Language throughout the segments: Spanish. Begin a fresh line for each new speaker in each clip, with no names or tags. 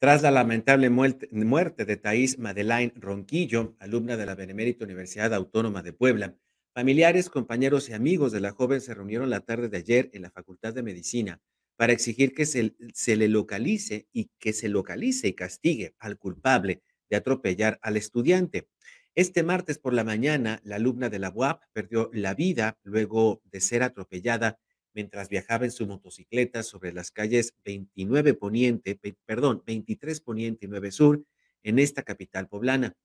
Tras la lamentable muerte de Thais Madeleine Ronquillo, alumna de la Benemérita Universidad Autónoma de Puebla, familiares, compañeros y amigos de la joven se reunieron la tarde de ayer en la Facultad de Medicina para exigir que se, se le localice y que se localice y castigue al culpable de atropellar al estudiante. Este martes por la mañana, la alumna de la UAP perdió la vida luego de ser atropellada mientras viajaba en su motocicleta sobre las calles 29 Poniente, perdón, 23 Poniente y 9 Sur en esta capital poblana.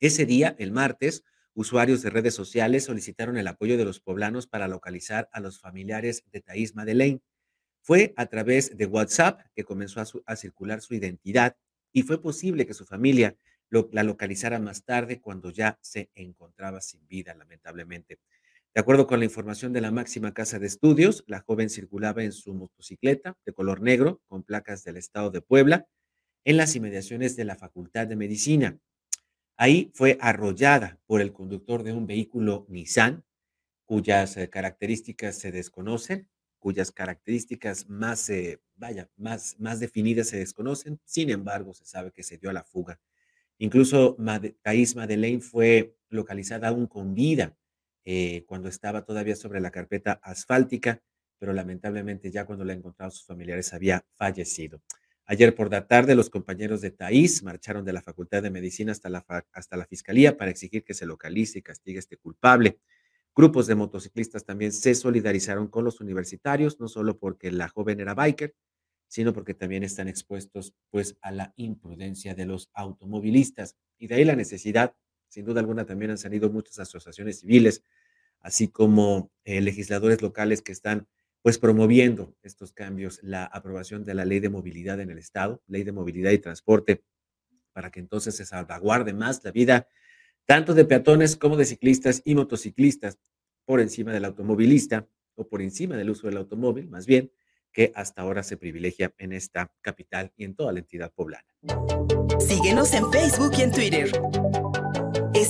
Ese día, el martes, usuarios de redes sociales solicitaron el apoyo de los poblanos para localizar a los familiares de Thais Madeleine. Fue a través de WhatsApp que comenzó a, circular su identidad y fue posible que su familia la localizara más tarde cuando ya se encontraba sin vida, lamentablemente. De acuerdo con la información de la máxima casa de estudios, la joven circulaba en su motocicleta de color negro con placas del estado de Puebla en las inmediaciones de la Facultad de Medicina. Ahí fue arrollada por el conductor de un vehículo Nissan, cuyas eh, características se desconocen, cuyas características más, eh, vaya, más, más definidas se desconocen. Sin embargo, se sabe que se dio a la fuga. Incluso Thais Madeleine fue localizada aún con vida eh, cuando estaba todavía sobre la carpeta asfáltica, pero lamentablemente ya cuando la encontraron sus familiares había fallecido. Ayer por la tarde, los compañeros de Taís marcharon de la Facultad de Medicina hasta la, hasta la Fiscalía para exigir que se localice y castigue a este culpable. Grupos de motociclistas también se solidarizaron con los universitarios, no solo porque la joven era biker, sino porque también están expuestos pues a la imprudencia de los automovilistas. Y de ahí la necesidad sin duda alguna también han salido muchas asociaciones civiles, así como eh, legisladores locales que están pues promoviendo estos cambios, la aprobación de la ley de movilidad en el Estado, ley de movilidad y transporte, para que entonces se salvaguarde más la vida tanto de peatones como de ciclistas y motociclistas por encima del automovilista o por encima del uso del automóvil, más bien, que hasta ahora se privilegia en esta capital y en toda la entidad poblana.
Síguenos en Facebook y en Twitter.